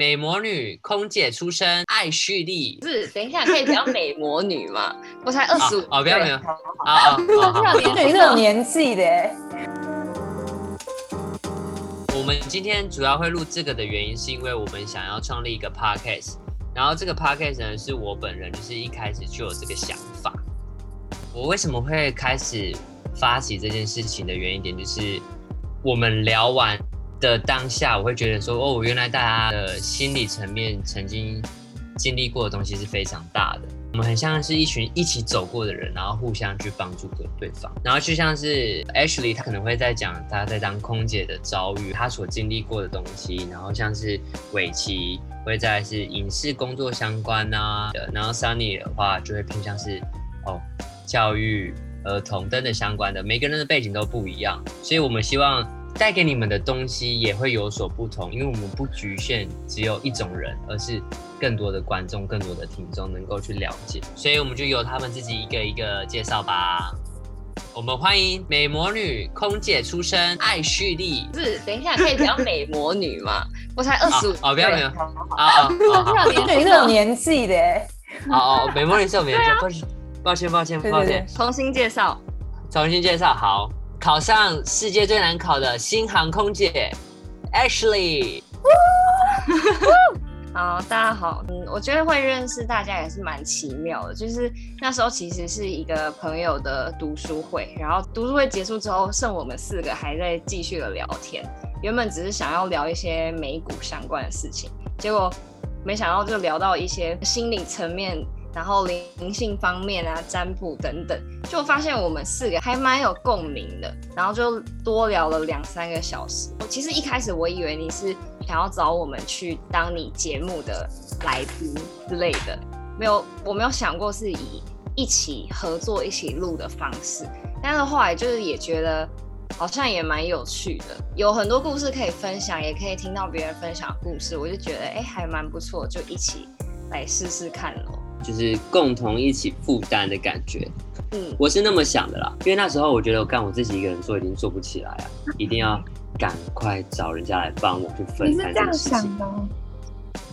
美魔女空姐出身，爱蓄力。是，等一下可以讲美魔女吗？我才二十五。哦，不要不要。好好啊啊，好好你是有年纪的耶。我们今天主要会录这个的原因，是因为我们想要创立一个 podcast，然后这个 podcast 呢是我本人就是一开始就有这个想法。我为什么会开始发起这件事情的原因点，就是我们聊完的当下，我会觉得说，哦，原来大家的心理层面曾经经历过的东西是非常大的。我们很像是一群一起走过的人，然后互相去帮助对对方。然后就像是 Ashley，他可能会在讲他在当空姐的遭遇，他所经历过的东西。然后像是伟奇会在是影视工作相关啊，然后 Sunny 的话就会偏向是哦教育儿童等等相关的。每个人的背景都不一样，所以我们希望带给你们的东西也会有所不同，因为我们不局限只有一种人，而是。更多的观众、更多的听众能够去了解，所以我们就由他们自己一个一个介绍吧。我们欢迎美魔女空姐出身，爱蓄力。不是，等一下可以叫美魔女吗？我才二十五。哦，不要不要。啊啊，你是有年纪的。哦哦，美魔女是有年纪，抱歉抱歉抱歉。重新介绍，重新介绍。好，考上世界最难考的新航空姐，Ashley。好，大家好，嗯，我觉得会认识大家也是蛮奇妙的。就是那时候其实是一个朋友的读书会，然后读书会结束之后，剩我们四个还在继续的聊天。原本只是想要聊一些美股相关的事情，结果没想到就聊到一些心理层面，然后灵性方面啊、占卜等等，就发现我们四个还蛮有共鸣的，然后就多聊了两三个小时。我其实一开始我以为你是。想要找我们去当你节目的来宾之类的，没有，我没有想过是以一起合作、一起录的方式。但是后来就是也觉得好像也蛮有趣的，有很多故事可以分享，也可以听到别人分享故事，我就觉得哎，还蛮不错，就一起来试试看咯。就是共同一起负担的感觉。嗯，我是那么想的啦，因为那时候我觉得我干我自己一个人做已经做不起来啊，一定要。赶快找人家来帮我去分担这个事情。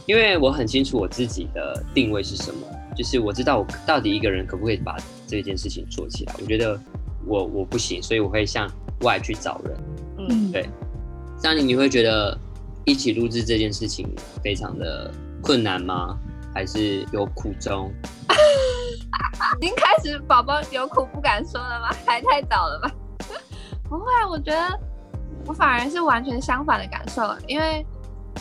因为我很清楚我自己的定位是什么，就是我知道我到底一个人可不可以把这件事情做起来。我觉得我我不行，所以我会向外去找人。嗯，对。张宁，你会觉得一起录制这件事情非常的困难吗？还是有苦衷？已经开始宝宝有苦不敢说了吗？还太早了吧？不会，我觉得。我反而是完全相反的感受，因为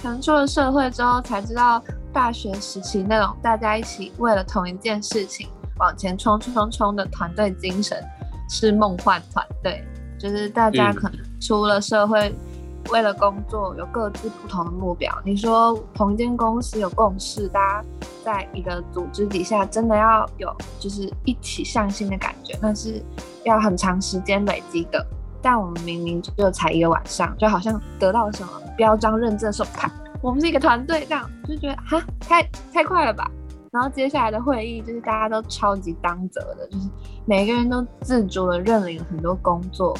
可能出了社会之后才知道，大学时期那种大家一起为了同一件事情往前冲冲冲的团队精神是梦幻团队，就是大家可能出了社会，为了工作有各自不同的目标。你说同一间公司有共识，大家在一个组织底下真的要有就是一起向心的感觉，那是要很长时间累积的。但我们明明就才一个晚上，就好像得到什么标章认证，说 看我们是一个团队，这样就觉得哈太太快了吧。然后接下来的会议就是大家都超级当责的，就是每个人都自主的认领很多工作，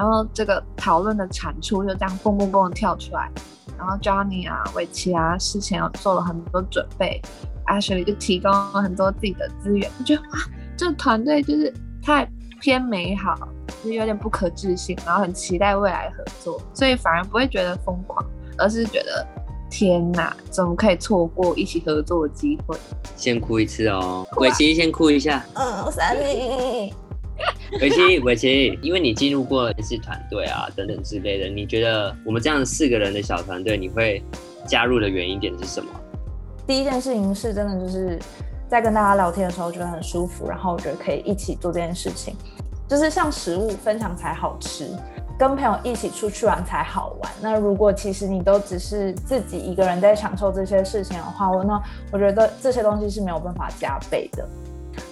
然后这个讨论的产出就这样蹦蹦蹦的跳出来。然后 Johnny 啊、伟奇啊，事前有做了很多准备，Ashley 就提供了很多自己的资源，我觉得哇，这个团队就是太偏美好。就有点不可置信，然后很期待未来合作，所以反而不会觉得疯狂，而是觉得天哪，怎么可以错过一起合作的机会？先哭一次哦，伟奇先哭一下。嗯，三你。伟奇，伟奇，因为你进入过一次团队啊，等等之类的，你觉得我们这样四个人的小团队，你会加入的原因点是什么？第一件事情是真的就是在跟大家聊天的时候觉得很舒服，然后我觉得可以一起做这件事情。就是像食物分享才好吃，跟朋友一起出去玩才好玩。那如果其实你都只是自己一个人在享受这些事情的话，我那我觉得这些东西是没有办法加倍的。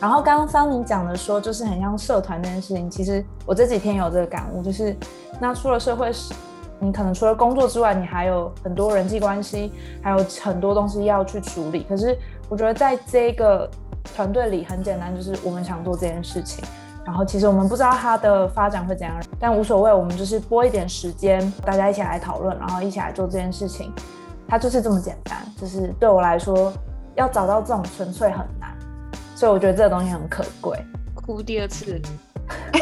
然后刚刚桑尼讲的说，就是很像社团这件事情，其实我这几天有这个感悟，就是那出了社会时，你可能除了工作之外，你还有很多人际关系，还有很多东西要去处理。可是我觉得在这个团队里很简单，就是我们想做这件事情。然后其实我们不知道它的发展会怎样，但无所谓，我们就是拨一点时间，大家一起来讨论，然后一起来做这件事情，它就是这么简单。就是对我来说，要找到这种纯粹很难，所以我觉得这个东西很可贵。哭第二次，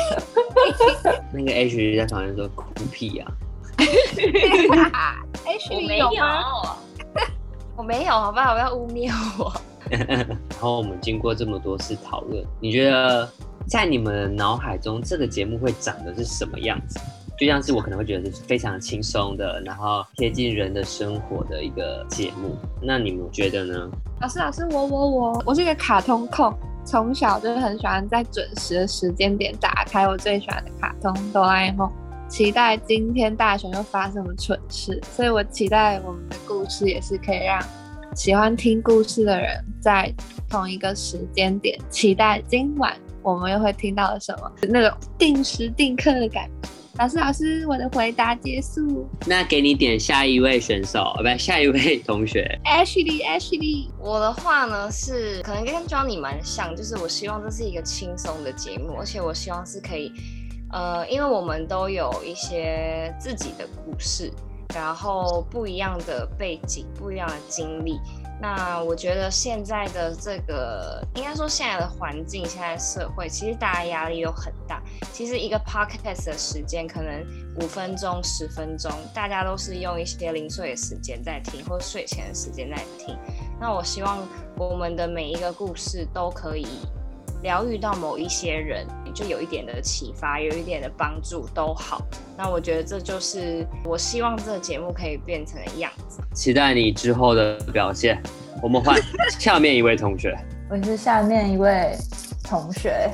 那个 H 在旁边说哭屁啊，H 我没你有吗？我没有，好不好？不要污蔑我。然后我们经过这么多次讨论，你觉得在你们的脑海中，这个节目会长的是什么样子？就像是我可能会觉得是非常轻松的，然后贴近人的生活的一个节目。那你们觉得呢？老师，老师，我我我，我是一个卡通控，从小就是很喜欢在准时的时间点打开我最喜欢的卡通《哆啦 A 梦》，期待今天大雄又发生什么蠢事，所以我期待我们的故事也是可以让喜欢听故事的人在同一个时间点，期待今晚我们又会听到了什么，那种定时定刻的感觉。老师，老师，我的回答结束。那给你点下一位选手，呃，不，下一位同学。Ashley，Ashley，我的话呢是可能跟 Johnny 蛮像，就是我希望这是一个轻松的节目，而且我希望是可以，呃，因为我们都有一些自己的故事，然后不一样的背景，不一样的经历。那我觉得现在的这个，应该说现在的环境，现在社会，其实大家压力都很大。其实一个 podcast 的时间可能五分钟、十分钟，大家都是用一些零碎的时间在听，或者睡前的时间在听。那我希望我们的每一个故事都可以疗愈到某一些人，就有一点的启发，有一点的帮助都好。那我觉得这就是我希望这个节目可以变成的样子。期待你之后的表现。我们换下面一位同学。我是下面一位同学，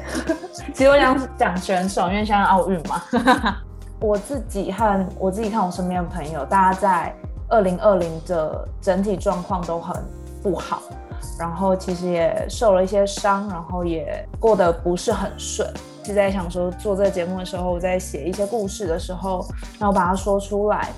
其实我想讲选手，因为现在奥运嘛。我自己和我自己看我身边的朋友，大家在二零二零的整体状况都很不好，然后其实也受了一些伤，然后也过得不是很顺。是在想说做这个节目的时候，我在写一些故事的时候，那我把它说出来，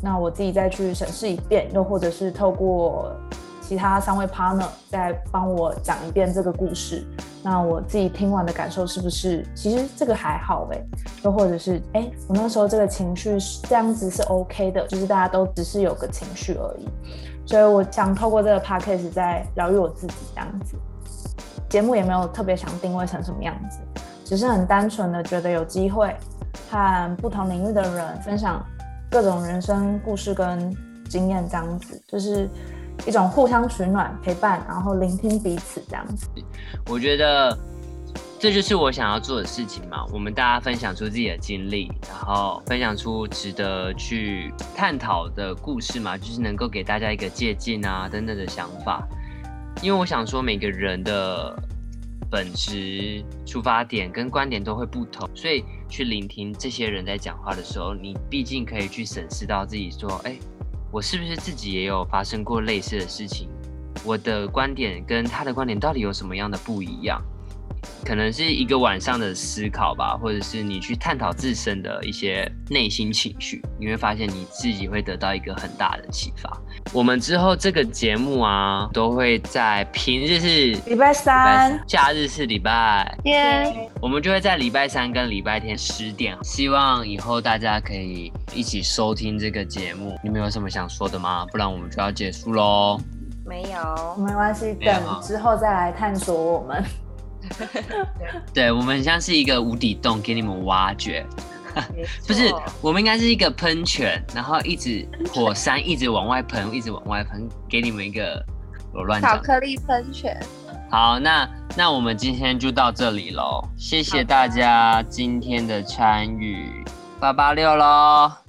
那我自己再去审视一遍，又或者是透过其他三位 partner 再帮我讲一遍这个故事，那我自己听完的感受是不是其实这个还好哎、又或者是哎、我那时候这个情绪是这样子是 OK 的，就是大家都只是有个情绪而已，所以我想透过这个 podcast 在疗愈我自己这样子。节目也没有特别想定位成什么样子，只是很单纯的觉得有机会和不同领域的人分享各种人生故事跟经验，这样子就是一种互相取暖、陪伴，然后聆听彼此这样子。我觉得这就是我想要做的事情嘛。我们大家分享出自己的经历，然后分享出值得去探讨的故事嘛，就是能够给大家一个借鉴啊等等的想法。因为我想说，每个人的本质、出发点跟观点都会不同，所以去聆听这些人在讲话的时候，你毕竟可以去审视到自己说，哎，我是不是自己也有发生过类似的事情？我的观点跟他的观点到底有什么样的不一样？可能是一个晚上的思考吧，或者是你去探讨自身的一些内心情绪，你会发现你自己会得到一个很大的启发。我们之后这个节目啊，都会在平日是礼礼拜三，假日是礼拜，天！我们就会在礼拜三跟礼拜天十点。希望以后大家可以一起收听这个节目。你们有什么想说的吗？不然我们就要结束喽。没有，没关系，等之后再来探索我们。对我们像是一个无底洞，给你们挖掘。不是，我们应该是一个喷泉，然后一直火山一直往外喷，一直往外喷，给你们一个我乱。巧克力喷泉，好，那那我们今天就到这里喽，谢谢大家今天的参与，八八六喽。